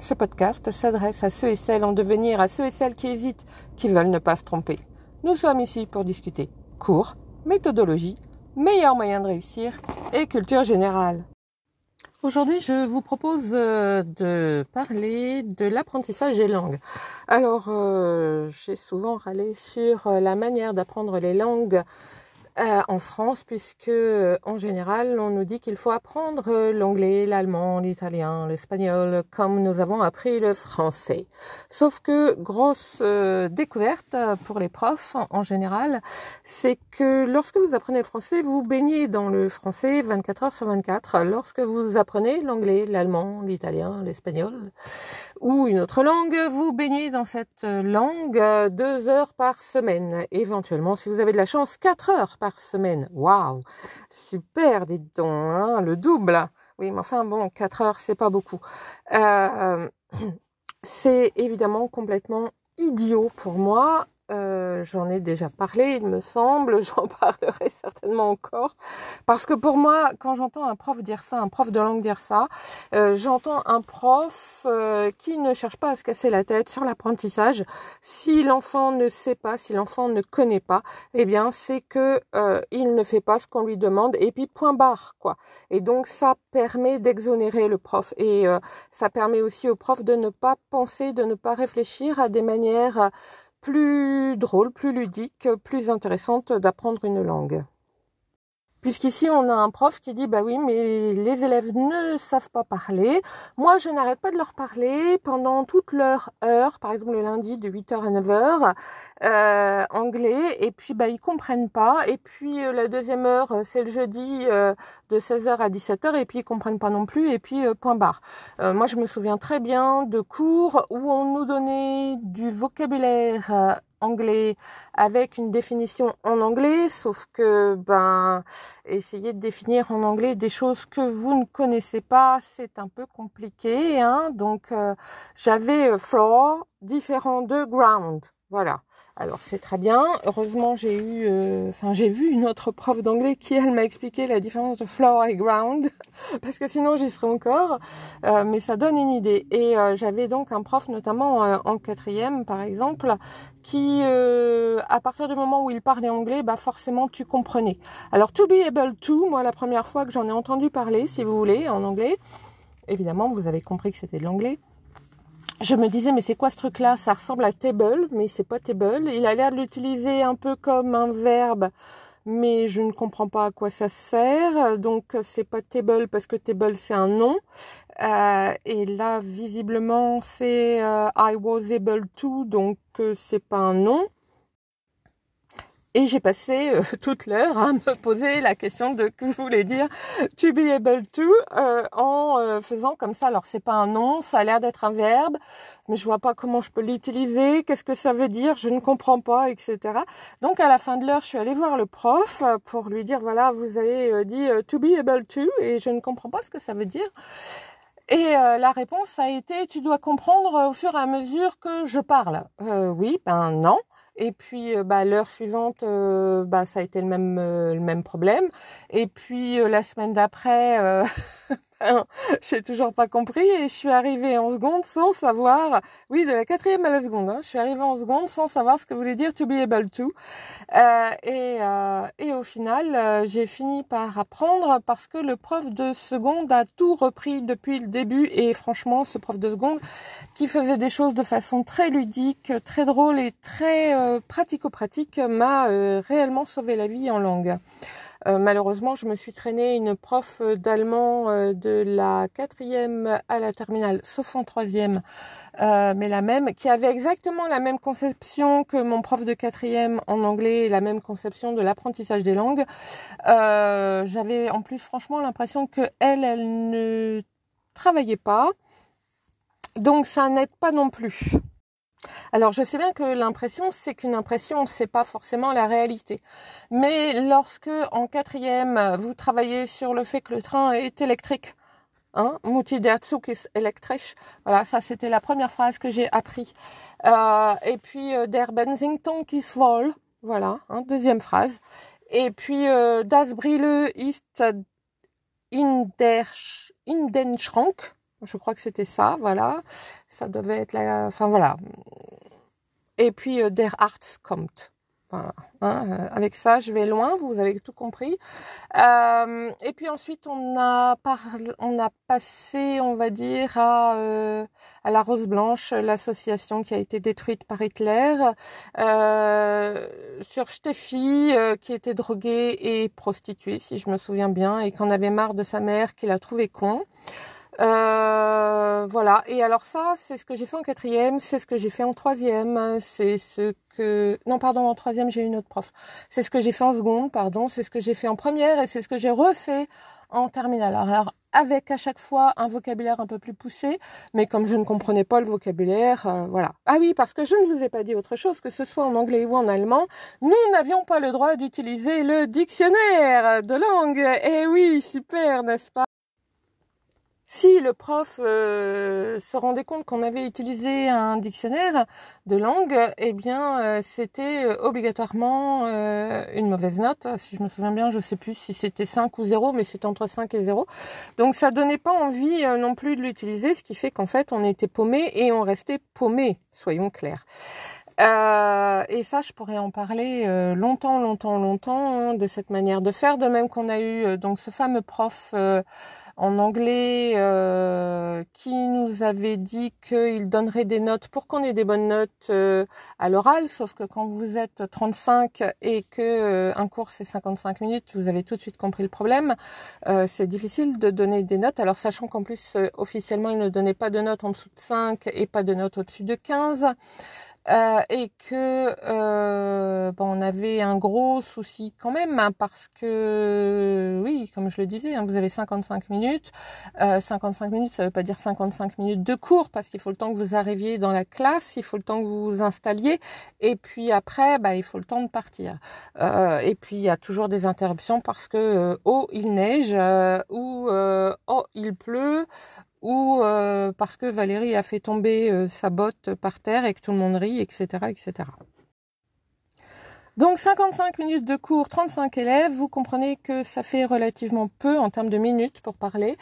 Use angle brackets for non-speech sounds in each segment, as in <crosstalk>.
Ce podcast s'adresse à ceux et celles en devenir, à ceux et celles qui hésitent, qui veulent ne pas se tromper. Nous sommes ici pour discuter cours, méthodologie, meilleurs moyens de réussir et culture générale. Aujourd'hui, je vous propose euh, de parler de l'apprentissage des langues. Alors, euh, j'ai souvent râlé sur euh, la manière d'apprendre les langues euh, en France, puisque euh, en général, on nous dit qu'il faut apprendre euh, l'anglais, l'allemand, l'italien, l'espagnol, comme nous avons appris le français. Sauf que grosse découverte pour les profs en général, c'est que lorsque vous apprenez le français, vous baignez dans le français 24 heures sur 24. Lorsque vous apprenez l'anglais, l'allemand, l'italien, l'espagnol ou une autre langue, vous baignez dans cette langue deux heures par semaine. Éventuellement, si vous avez de la chance, quatre heures par semaine. Waouh, super, dites donc, hein, le double. Oui, mais enfin bon, 4 heures, c'est pas beaucoup. Euh, <clears throat> c'est évidemment complètement idiot pour moi euh, j'en ai déjà parlé, il me semble, <laughs> j'en parlerai certainement encore, parce que pour moi, quand j'entends un prof dire ça, un prof de langue dire ça, euh, j'entends un prof euh, qui ne cherche pas à se casser la tête sur l'apprentissage. Si l'enfant ne sait pas, si l'enfant ne connaît pas, eh bien c'est que il ne fait pas ce qu'on lui demande, et puis point barre quoi. Et donc ça permet d'exonérer le prof, et ça permet aussi au prof de ne pas penser, de ne pas réfléchir à des manières plus drôle, plus ludique, plus intéressante d'apprendre une langue. Puisqu'ici, on a un prof qui dit, bah oui, mais les élèves ne savent pas parler. Moi, je n'arrête pas de leur parler pendant toute leur heure, par exemple le lundi de 8h à 9h, euh, anglais, et puis bah ils comprennent pas. Et puis euh, la deuxième heure, euh, c'est le jeudi de 16h à 17h, et puis ils comprennent pas non plus, et puis point barre. moi, je me souviens très bien de cours où on nous donnait du vocabulaire anglais avec une définition en anglais, sauf que ben essayer de définir en anglais des choses que vous ne connaissez pas, c'est un peu compliqué. Hein Donc euh, j'avais euh, floor différent de ground. Voilà. Alors c'est très bien. Heureusement j'ai eu, euh, j'ai vu une autre prof d'anglais qui elle m'a expliqué la différence de floor et ground, <laughs> parce que sinon j'y serais encore. Euh, mais ça donne une idée. Et euh, j'avais donc un prof notamment en quatrième par exemple, qui à partir du moment où il parlait anglais, bah forcément tu comprenais. Alors to be able to, moi la première fois que j'en ai entendu parler, si vous voulez, en anglais, évidemment vous avez compris que c'était de l'anglais je me disais mais c'est quoi ce truc là Ça ressemble à table, mais c'est pas table. Il a l'air de l'utiliser un peu comme un verbe, mais je ne comprends pas à quoi ça sert. Donc c'est pas table parce que table c'est un nom. Euh, et là visiblement c'est euh, I was able to, donc euh, c'est pas un nom. Et j'ai passé euh, <laughs> toute l'heure à me poser la question de que voulait dire to be able to euh, en euh, faisant comme ça. Alors c'est pas un nom, ça a l'air d'être un verbe, mais je vois pas comment je peux l'utiliser, qu'est-ce que ça veut dire, je ne comprends pas, etc. Donc à la fin de l'heure, je suis allée voir le prof pour lui dire voilà, vous avez dit to be able to et je ne comprends pas ce que ça veut dire. Et la réponse a été tu dois comprendre au fur et à mesure que je parle. oui, ben non. Et puis bah, l'heure suivante, bah, ça a été le même, le même problème. Et puis la semaine d'après, <laughs> <laughs> j'ai toujours pas compris et je suis arrivée en seconde sans savoir, oui, de la quatrième à la seconde, hein, je suis arrivée en seconde sans savoir ce que voulait dire to be able to. Euh, et, euh, et au final, euh, j'ai fini par apprendre parce que le prof de seconde a tout repris depuis le début et franchement, ce prof de seconde qui faisait des choses de façon très ludique, très drôle et très pratico-pratique m'a réellement sauvé la vie en langue. Euh, malheureusement, je me suis traînée une prof d'allemand euh, de la quatrième à la terminale, sauf en troisième, euh, mais la même, qui avait exactement la même conception que mon prof de quatrième en anglais, la même conception de l'apprentissage des langues. J'avais en plus franchement l'impression que elle, elle ne travaillait pas, donc ça n'aide pas non plus. Alors je sais bien que l'impression, c'est qu'une impression, c'est pas forcément la réalité. Mais lorsque en quatrième, vous travaillez sur le fait que le train est électrique, hein, Zug ist elektrisch. Voilà, ça c'était la première phrase que j'ai appris. Euh, et puis euh, der Benzington ist voll. Voilà, hein, deuxième phrase. Et puis euh, das Brille ist in der in den Schrank. Je crois que c'était ça, voilà. Ça devait être la... Enfin voilà. Et puis euh, Der Arzt kommt. Voilà. Hein, euh, avec ça, je vais loin, vous avez tout compris. Euh, et puis ensuite, on a, parlé, on a passé, on va dire, à, à la Rose Blanche, l'association qui a été détruite par Hitler, sur Steffi, qui était droguée et prostituée, si je me souviens bien, et qu'on avait marre de sa mère, qui l'a trouvé con. Euh, voilà. Et alors ça, c'est ce que j'ai fait en quatrième, c'est ce que j'ai fait en troisième, c'est ce que non pardon en troisième j'ai une autre prof. C'est ce que j'ai fait en seconde, pardon, c'est ce que j'ai fait en première et c'est ce que j'ai refait en terminale. Alors avec à chaque fois un vocabulaire un peu plus poussé, mais comme je ne comprenais pas le vocabulaire, euh, voilà. Ah oui, parce que je ne vous ai pas dit autre chose, que ce soit en anglais ou en allemand, nous n'avions pas le droit d'utiliser le dictionnaire de langue. Eh oui, super, n'est-ce pas? Si le prof euh, se rendait compte qu'on avait utilisé un dictionnaire de langue, eh bien, euh, c'était euh, obligatoirement une mauvaise note. Si je me souviens bien, je ne sais plus si c'était 5 ou 0, mais c'était entre 5 et 0. Donc, ça donnait pas envie non plus de l'utiliser, ce qui fait qu'en fait, on était paumé et on restait paumé, soyons clairs. Euh, et ça, je pourrais en parler euh, longtemps, longtemps, longtemps hein, de cette manière de faire. De même qu'on a eu euh, donc ce fameux prof en anglais euh, qui nous avait dit qu'il donnerait des notes pour qu'on ait des bonnes notes euh, à l'oral, sauf que quand vous êtes 35 et que euh, un cours c'est 55 minutes, vous avez tout de suite compris le problème. c'est difficile de donner des notes, alors sachant qu'en plus officiellement il ne donnait pas de notes en dessous de 5 et pas de notes au-dessus de 15. Euh, et que euh, bon, on avait un gros souci quand même hein, parce que oui, comme je le disais, hein, vous avez 55 minutes. Euh, 55 minutes, ça veut pas dire 55 minutes de cours parce qu'il faut le temps que vous arriviez dans la classe, il faut le temps que vous vous installiez, et puis après, bah, il faut le temps de partir. Euh, et puis il y a toujours des interruptions parce que euh, oh il neige ou oh il pleut ou euh, parce que Valérie a fait tomber euh, sa botte par terre et que tout le monde rit, etc., etc. Donc 55 minutes de cours, 35 élèves, vous comprenez que ça fait relativement peu en termes de minutes pour parler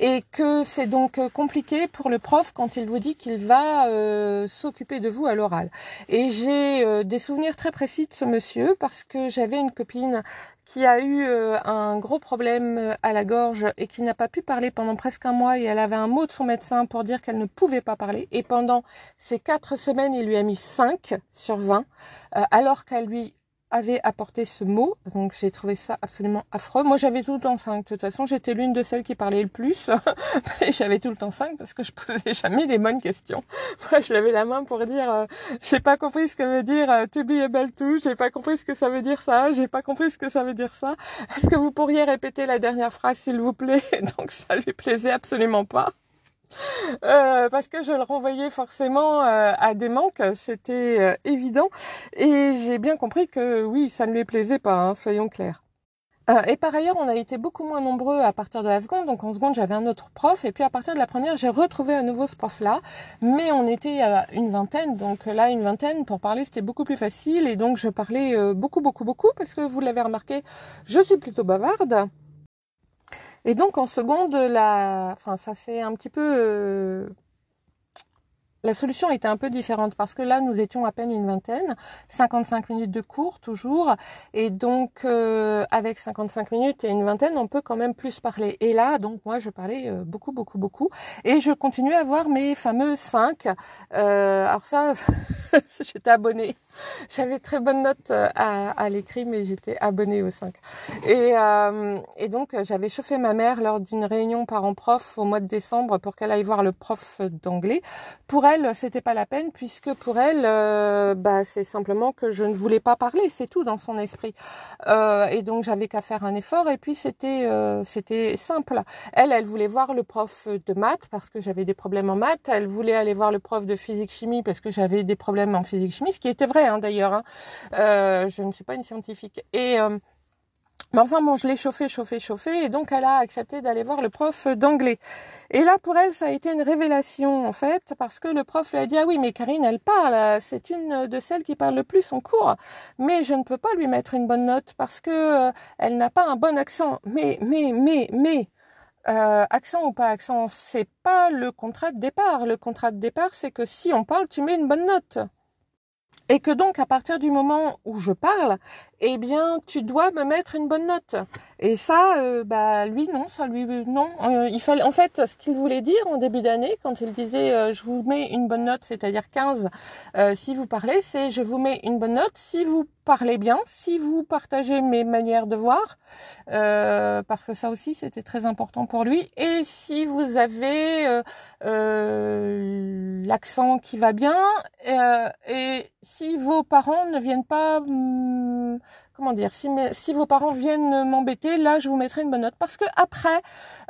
et que c'est donc euh, compliqué pour le prof quand il vous dit qu'il va euh, s'occuper de vous à l'oral. Et j'ai euh, des souvenirs très précis de ce monsieur parce que j'avais une copine qui a eu un gros problème à la gorge et qui n'a pas pu parler pendant presque un mois et elle avait un mot de son médecin pour dire qu'elle ne pouvait pas parler. Et pendant ces quatre semaines il lui a mis 5 sur 20 alors qu'elle lui avait apporté ce mot, donc j'ai trouvé ça absolument affreux. Moi j'avais tout le temps 5, de toute façon j'étais l'une de celles qui parlait le plus, <laughs> et j'avais tout le temps 5 parce que je posais jamais les bonnes questions. <laughs> Moi je levais la main pour dire, euh, j'ai pas compris ce que veut dire euh, to be able to, j'ai pas compris ce que ça veut dire ça, j'ai pas compris ce que ça veut dire ça. Est-ce que vous pourriez répéter la dernière phrase s'il vous plaît? <laughs> Donc ça lui plaisait absolument pas. Euh, parce que je le renvoyais forcément euh, à des manques, c'était euh, évident. Et j'ai bien compris que oui, ça ne lui plaisait pas, hein, soyons clairs. Et par ailleurs, on a été beaucoup moins nombreux à partir de la seconde. Donc en seconde, j'avais un autre prof. Et puis à partir de la première, j'ai retrouvé à nouveau ce prof-là. Mais on était à une vingtaine. Donc là, une vingtaine, pour parler, c'était beaucoup plus facile. Et donc je parlais beaucoup, beaucoup, beaucoup. Parce que vous l'avez remarqué, je suis plutôt bavarde. Et donc en seconde, la, enfin ça c'est un petit peu, euh... la solution était un peu différente parce que là nous étions à peine une vingtaine, 55 minutes de cours toujours, et donc euh, avec 55 minutes et une vingtaine, on peut quand même plus parler. Et là, donc moi je parlais euh, beaucoup, beaucoup, beaucoup, et je continuais à avoir mes fameux 5. Euh, alors ça, <laughs> j'étais abonnée J'avais très bonne note à, l'écrit, mais j'étais abonnée au 5. Et, euh, et donc, j'avais chauffé ma mère lors d'une réunion parents-prof au mois de décembre pour qu'elle aille voir le prof d'anglais. Pour elle, c'était pas la peine puisque pour elle, euh, bah, c'est simplement que je ne voulais pas parler, c'est tout dans son esprit. Euh, et donc, j'avais qu'à faire un effort. Et puis, c'était euh, c'était simple. Elle, elle voulait voir le prof de maths parce que j'avais des problèmes en maths. Elle voulait aller voir le prof de physique-chimie parce que j'avais des problèmes en physique-chimie, ce qui était vrai hein, d'ailleurs. Hein. Je ne suis pas une scientifique. Et mais enfin bon, je l'ai chauffé, chauffé, chauffé, et donc elle a accepté d'aller voir le prof d'anglais. Et là, pour elle, ça a été une révélation en fait, parce que le prof lui a dit ah oui, mais Karine, elle parle, c'est une de celles qui parle le plus en cours, mais je ne peux pas lui mettre une bonne note parce que euh, elle n'a pas un bon accent. Mais, mais, mais, mais. Euh, accent ou pas accent, c'est pas le contrat de départ. Le contrat de départ, c'est que si on parle, tu mets une bonne note. Et que donc, à partir du moment où je parle, eh bien, tu dois me mettre une bonne note. Et ça, euh, bah, lui, non, ça lui, non. Euh, il fallait, en fait, ce qu'il voulait dire en début d'année, quand il disait, euh, je vous mets une bonne note, c'est-à-dire 15, si vous parlez, c'est je vous mets une bonne note si vous parlez bien, si vous partagez mes manières de voir, parce que ça aussi, c'était très important pour lui. Et si vous avez l'accent qui va bien, et vos parents ne viennent pas hum, comment dire, si, vos parents viennent m'embêter, là, je vous mettrai une bonne note. Parce que après,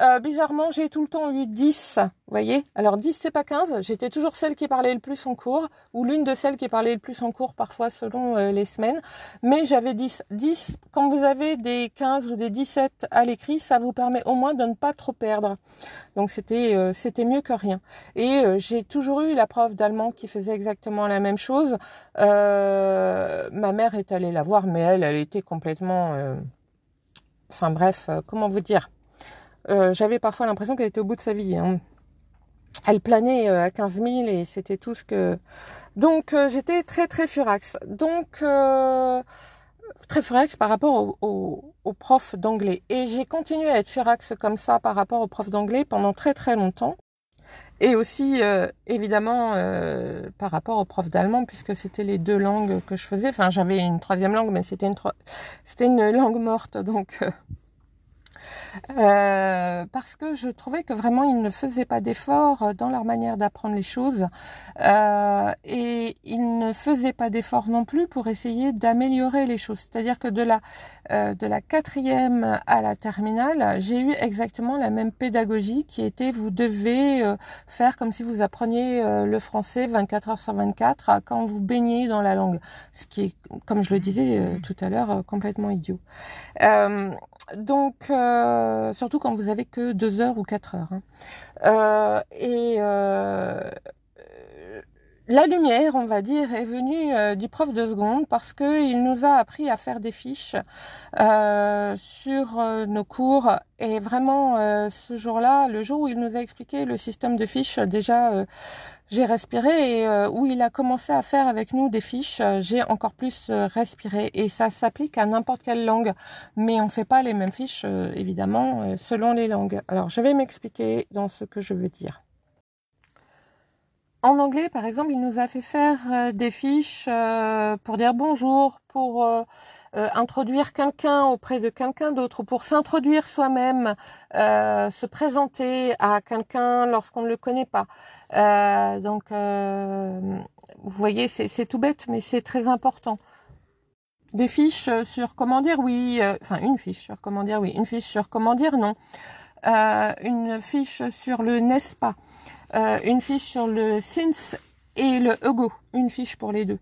euh, bizarrement, j'ai tout le temps eu 10, vous voyez. Alors 10, c'est pas 15. J'étais toujours celle qui parlait le plus en cours, ou l'une de celles qui parlait le plus en cours, parfois selon euh, les semaines. Mais j'avais 10. 10, quand vous avez des 15 ou des 17 à l'écrit, ça vous permet au moins de ne pas trop perdre. Donc c'était euh, c'était mieux que rien. Et j'ai toujours eu la prof d'allemand qui faisait exactement la même chose. ma mère est allée la voir, mais elle était complètement... Euh, enfin bref, euh, comment vous dire euh, J'avais parfois l'impression qu'elle était au bout de sa vie. Hein. Elle planait à 15 000 et c'était tout ce que... Donc j'étais très très furax. Donc très furax par rapport au, au prof d'anglais. Et j'ai continué à être furax comme ça par rapport au prof d'anglais pendant très très longtemps et aussi euh, évidemment euh, par rapport au prof d'allemand puisque c'était les deux langues que je faisais. Enfin, j'avais une troisième langue, mais c'était une c'était une langue morte, donc euh, euh, parce que je trouvais que vraiment ils ne faisaient pas d'efforts dans leur manière d'apprendre les choses euh, et ils ne faisaient pas d'efforts non plus pour essayer d'améliorer les choses. C'est-à-dire que de la euh, de la quatrième à la terminale, j'ai eu exactement la même pédagogie qui était vous devez euh, faire comme si vous appreniez euh, le français 24 heures sur 24 quand vous baignez dans la langue, ce qui est, comme je le disais tout à l'heure, complètement idiot. donc euh, surtout quand vous avez que deux heures ou quatre heures. Hein. Euh, et euh, la lumière, on va dire, est venue du prof de seconde parce que il nous a appris à faire des fiches sur nos cours. Et vraiment, ce jour-là, le jour où il nous a expliqué le système de fiches, déjà j'ai respiré et euh, où il a commencé à faire avec nous des fiches, euh, j'ai encore plus euh, respiré et ça s'applique à n'importe quelle langue, mais on fait pas les mêmes fiches évidemment selon les langues. Alors je vais m'expliquer dans ce que je veux dire. En anglais, par exemple, il nous a fait faire des fiches pour dire bonjour, pour euh, introduire quelqu'un auprès de quelqu'un d'autre, pour s'introduire soi-même, euh, se présenter à quelqu'un lorsqu'on ne le connaît pas. Euh, donc, vous voyez, c'est tout bête, mais c'est très important des fiches sur comment dire oui, enfin une fiche sur comment dire oui, une fiche sur comment dire non, une fiche sur le n'est-ce pas, une fiche sur le since et le ego, une fiche pour les deux.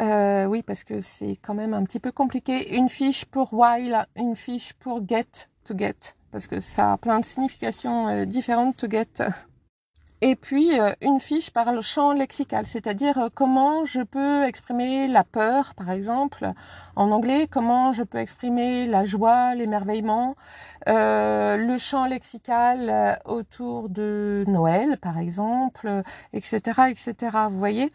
Euh, oui, parce que c'est quand même un petit peu compliqué. Une fiche pour while, une fiche pour get, to get, parce que ça a plein de significations euh, différentes, to get. Et puis euh, une fiche par le champ lexical, c'est-à-dire comment je peux exprimer la peur, par exemple, en anglais, comment je peux exprimer la joie, l'émerveillement, le champ lexical autour de Noël, par exemple, etc., etc. Vous voyez?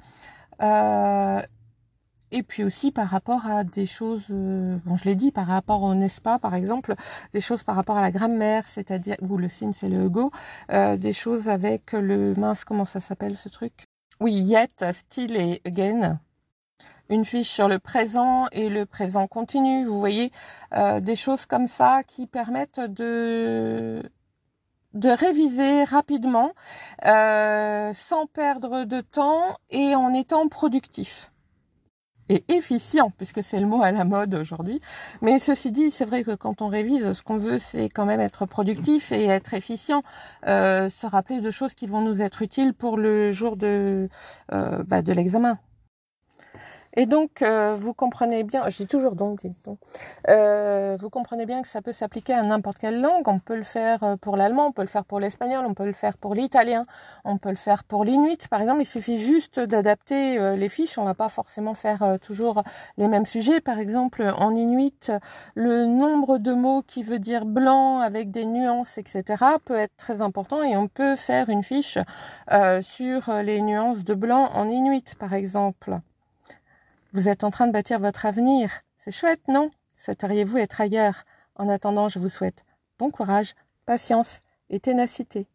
Et puis aussi par rapport à des choses, euh, bon je l'ai dit, par rapport au n'est-ce pas, par exemple, des choses par rapport à la grammaire, c'est-à-dire, ou le signe c'est le go, euh, des choses avec le mince, comment ça s'appelle ce truc? Oui, yet, still et again. une fiche sur le présent et le présent continu. Vous voyez, euh, des choses comme ça qui permettent de de réviser rapidement euh, sans perdre de temps et en étant productif et efficient, puisque c'est le mot à la mode aujourd'hui. Mais ceci dit, c'est vrai que quand on révise, ce qu'on veut, c'est quand même être productif et être efficient, euh, se rappeler de choses qui vont nous être utiles pour le jour de, euh, bah, de l'examen. Et donc, euh, vous comprenez bien, je dis toujours donc, euh, vous comprenez bien que ça peut s'appliquer à n'importe quelle langue. On peut le faire euh, pour l'allemand, on peut le faire pour l'espagnol, on peut le faire pour l'italien, on peut le faire pour l'inuit. Par exemple, il suffit juste d'adapter les fiches. On va pas forcément faire toujours les mêmes sujets. Par exemple, en inuit, le nombre de mots qui veut dire blanc avec des nuances, etc., peut être très important et on peut faire une fiche sur les nuances de blanc en inuit, par exemple. Vous êtes en train de bâtir votre avenir. C'est chouette, non? Souhaiteriez-vous être ailleurs? En attendant, je vous souhaite bon courage, patience et ténacité.